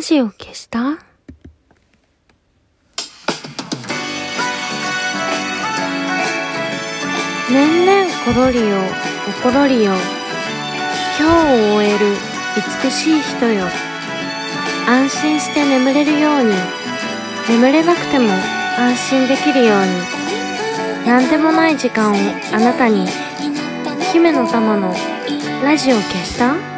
ラジオ消した？年々ころりよ、おころりよ。今日を終える美しい人よ。安心して眠れるように。眠れなくても安心できるように。なんでもない時間をあなたに。姫の玉のラジオ消した？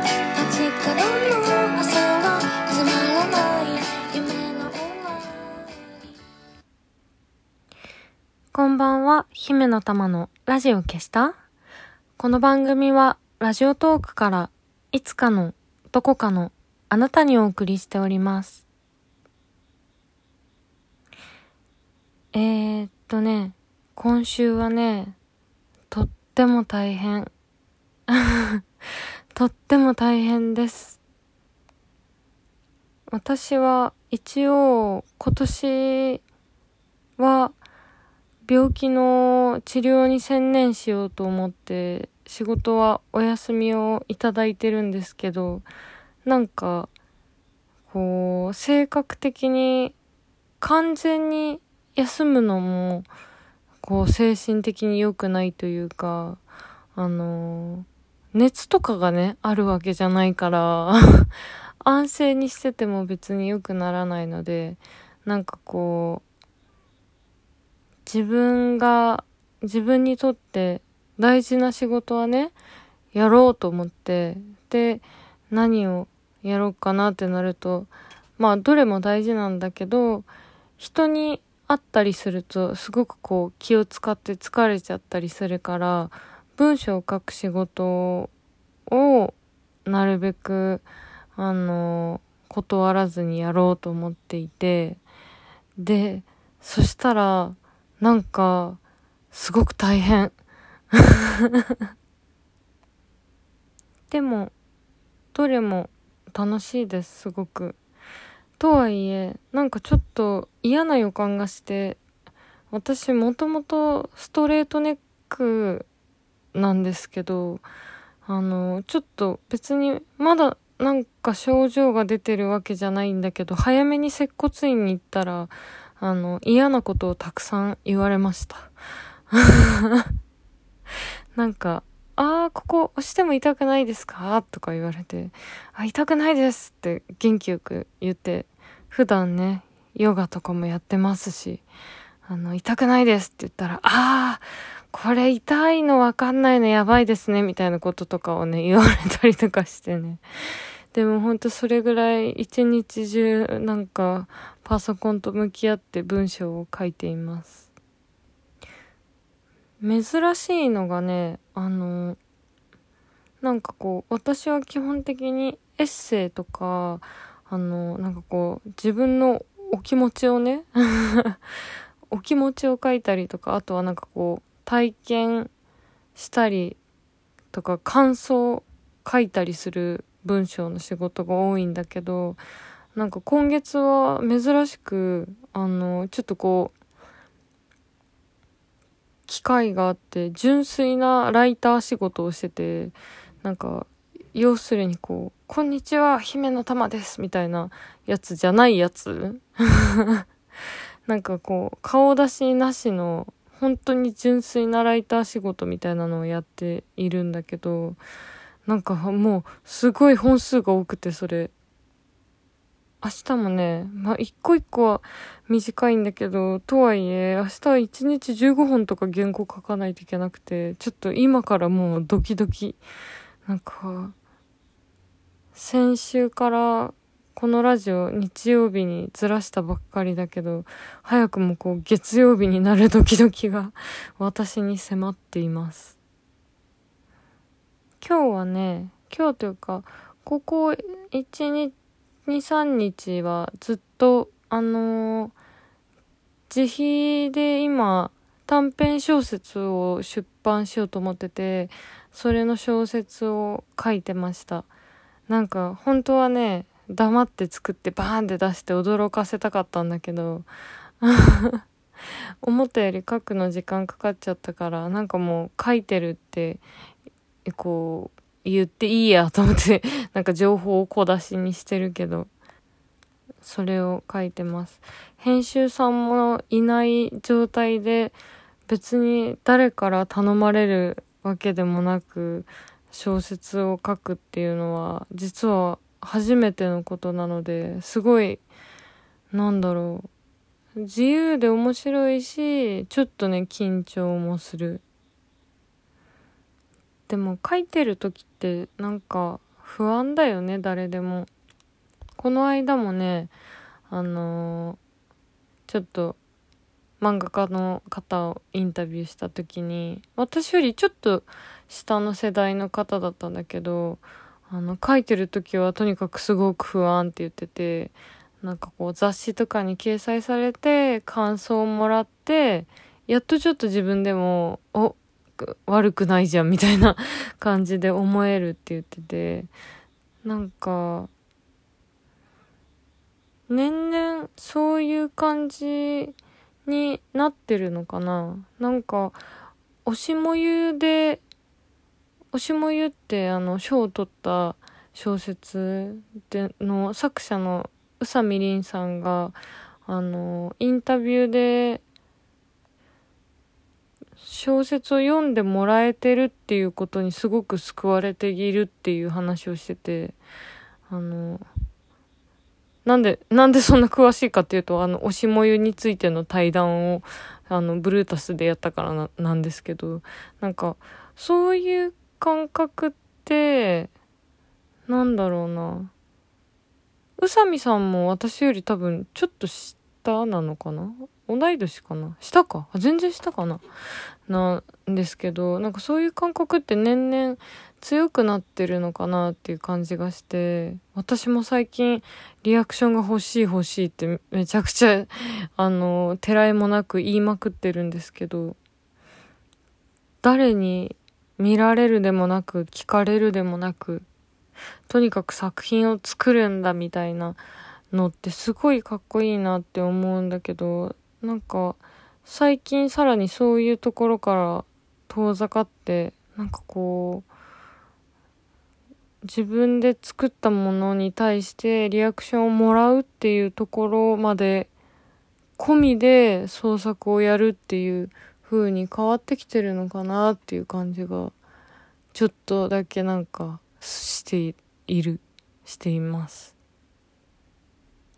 は、姫の玉のラジオ消した？この番組はラジオトークからいつかのどこかのあなたにお送りしております。えー、っとね、今週はね、とっても大変。とっても大変です。私は一応今年は病気の治療に専念しようと思って仕事はお休みをいただいてるんですけどなんかこう性格的に完全に休むのもこう精神的に良くないというかあの熱とかがねあるわけじゃないから 安静にしてても別に良くならないのでなんかこう自分が自分にとって大事な仕事はねやろうと思ってで何をやろうかなってなるとまあどれも大事なんだけど人に会ったりするとすごくこう気を使って疲れちゃったりするから文章を書く仕事をなるべくあの断らずにやろうと思っていてでそしたらなんか、すごく大変。でも、どれも楽しいです、すごく。とはいえ、なんかちょっと嫌な予感がして、私もともとストレートネックなんですけど、あの、ちょっと別にまだなんか症状が出てるわけじゃないんだけど、早めに接骨院に行ったら、あの、嫌なことをたくさん言われました。なんか、あー、ここ押しても痛くないですか？とか言われて、あ、痛くないですって元気よく言って、普段ね、ヨガとかもやってますし、あの、痛くないですって言ったら、あー、これ痛いのわかんないのやばいですね、みたいなこととかをね、言われたりとかしてね。でもほんとそれぐらい一日中なんかパソコンと向き合って文章を書いています。珍しいのがね、あの、なんかこう、私は基本的にエッセイとか、あの、なんかこう、自分のお気持ちをね、お気持ちを書いたりとか、あとはなんかこう、体験したりとか、感想を書いたりする文章の仕事が多いんだけど、なんか今月は珍しく、あの、ちょっとこう、機会があって、純粋なライター仕事をしてて、なんか、要するにこう、こんにちは、姫の玉です、みたいなやつじゃないやつ。なんかこう、顔出しなしの、本当に純粋なライター仕事みたいなのをやっているんだけど、なんかもう、すごい本数が多くて、それ。明日もね、まあ、一個一個は短いんだけど、とはいえ、明日は一日15本とか原稿書かないといけなくて、ちょっと今からもうドキドキ。なんか、先週からこのラジオ日曜日にずらしたばっかりだけど、早くもこう月曜日になるドキドキが私に迫っています。今日はね、今日というか、ここ1日、2、3日はずっと、あのー自費で今、短編小説を出版しようと思ってて、それの小説を書いてました。なんか、本当はね、黙って作ってバーンって出して驚かせたかったんだけど、思ったより書くの時間かかっちゃったから、なんかもう書いてるって、こう、言っていいやと思って、なんか情報を小出しにしてるけど、それを書いてます。編集さんもいない状態で別に誰から頼まれるわけでもなく小説を書くっていうのは実は初めてのことなのですごいなんだろう。自由で面白いしちょっとね緊張もする。でも書いてる時ってなんか不安だよね誰でも。この間もねあのー、ちょっと漫画家の方をインタビューした時に私よりちょっと下の世代の方だったんだけどあの書いてる時はとにかくすごく不安って言っててなんかこう雑誌とかに掲載されて感想をもらってやっとちょっと自分でもお悪くないじゃんみたいな 感じで思えるって言っててなんか年々そういう感じになってるのかな。なんか、推しもゆで、推しもゆってあの、賞を取った小説での作者の宇佐美凛さんが、あの、インタビューで、小説を読んでもらえてるっていうことにすごく救われているっていう話をしてて、あの、なんで、なんでそんな詳しいかっていうと、あの、おしもゆについての対談を、あの、ブルータスでやったからな、なんですけど、なんか、そういう感覚って、なんだろうな。宇佐美さんも私より多分、ちょっと下なのかな？同い年かな？下か？全然下かな？なんですけど、なんかそういう感覚って年々強くなってるのかなっていう感じがして、私も最近リアクションが欲しい欲しいってめちゃくちゃ、あの、てらいもなく言いまくってるんですけど、誰に見られるでもなく、聞かれるでもなく、とにかく作品を作るんだみたいなのってすごいかっこいいなって思うんだけど、なんか、最近さらにそういうところから遠ざかって、なんかこう、自分で作ったものに対してリアクションをもらうっていうところまで込みで創作をやるっていう風に変わってきてるのかなっていう感じがちょっとだけなんかしているしています。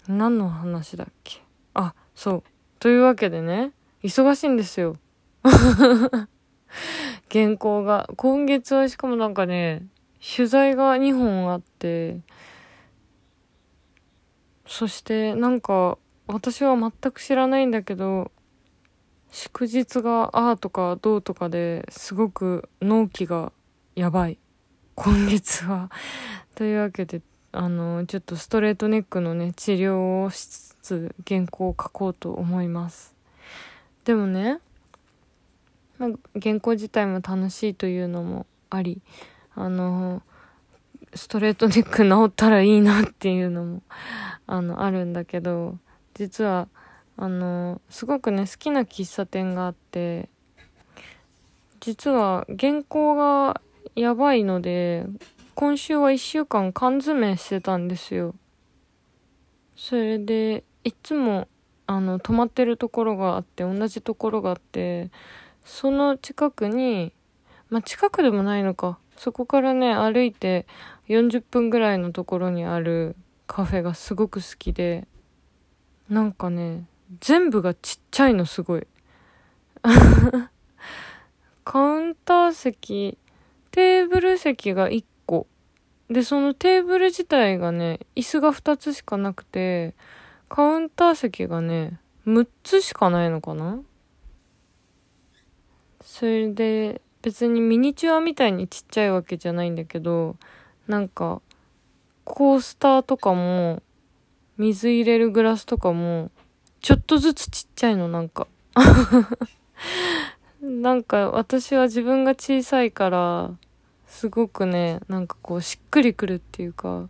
何の話だっけ？あそう。というわけでね忙しいんですよ。原稿が。今月はしかもなんかね取材が2本あって、そしてなんか私は全く知らないんだけど、祝日がああとかどうとかですごく納期がやばい。今月は。というわけで、あの、ちょっとストレートネックのね、治療をしつつ原稿を書こうと思います。でもね、まあ、原稿自体も楽しいというのもあり、あの、ストレートネック治ったらいいなっていうのも、あの、あるんだけど、実は、あの、すごくね、好きな喫茶店があって、実は原稿がやばいので、今週は一週間缶詰してたんですよ。それで、いつも、あの、泊まってるところがあって、同じところがあって、その近くに、まあ、近くでもないのか。そこからね、歩いて40分ぐらいのところにあるカフェがすごく好きで、なんかね、全部がちっちゃいのすごい。カウンター席、テーブル席が1。で、そのテーブル自体がね、椅子が2つしかなくて、カウンター席がね、6つしかないのかな？それで、別にミニチュアみたいにちっちゃいわけじゃないんだけど、なんか、コースターとかも、水入れるグラスとかも、ちょっとずつちっちゃいの、なんか。なんか私は自分が小さいから、すごくね、なんかこうしっくりくるっていうか、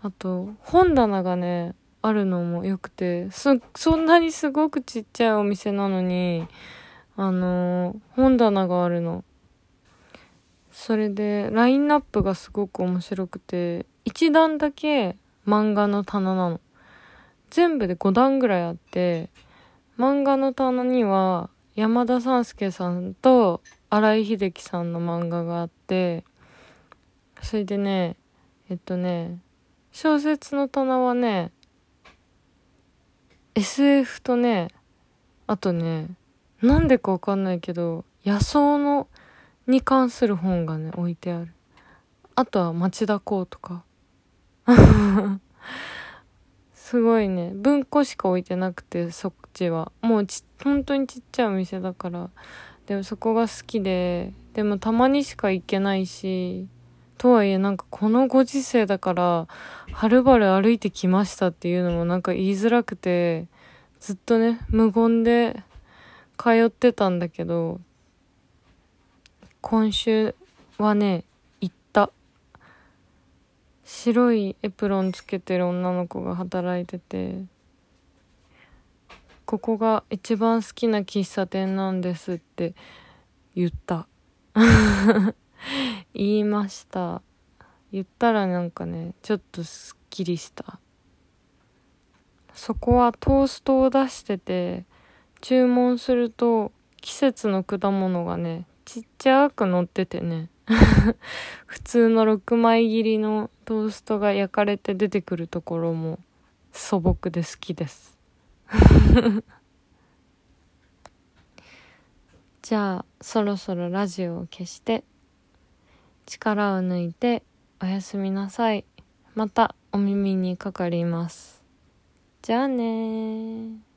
あと、本棚がね、あるのも良くて、そ、そんなにすごくちっちゃいお店なのに、あのー、本棚があるの。それで、ラインナップがすごく面白くて、一段だけ漫画の棚なの。全部で5段ぐらいあって漫画の棚には山田三助さんと新井秀樹さんの漫画があってそれでねえっとね小説の棚はね SF とねあとねなんでかわかんないけど野草のに関する本がね置いてある。あとは町田公とか。すごいね。文庫しか置いてなくてそっちは。もうち本当にちっちゃいお店だから。でもそこが好きで。でもたまにしか行けないし。とはいえなんかこのご時世だからはるばる歩いてきましたっていうのもなんか言いづらくて。ずっとね無言で通ってたんだけど。今週はね白いエプロンつけてる女の子が働いててここが一番好きな喫茶店なんですって言った。言いました。言ったらなんかねちょっとすっきりした。そこはトーストを出してて注文すると季節の果物がねちっちゃく乗っててね。普通の6枚切りのトーストが焼かれて出てくるところも素朴で好きです。じゃあそろそろラジオを消して力を抜いておやすみなさい。またお耳にかかります。じゃあね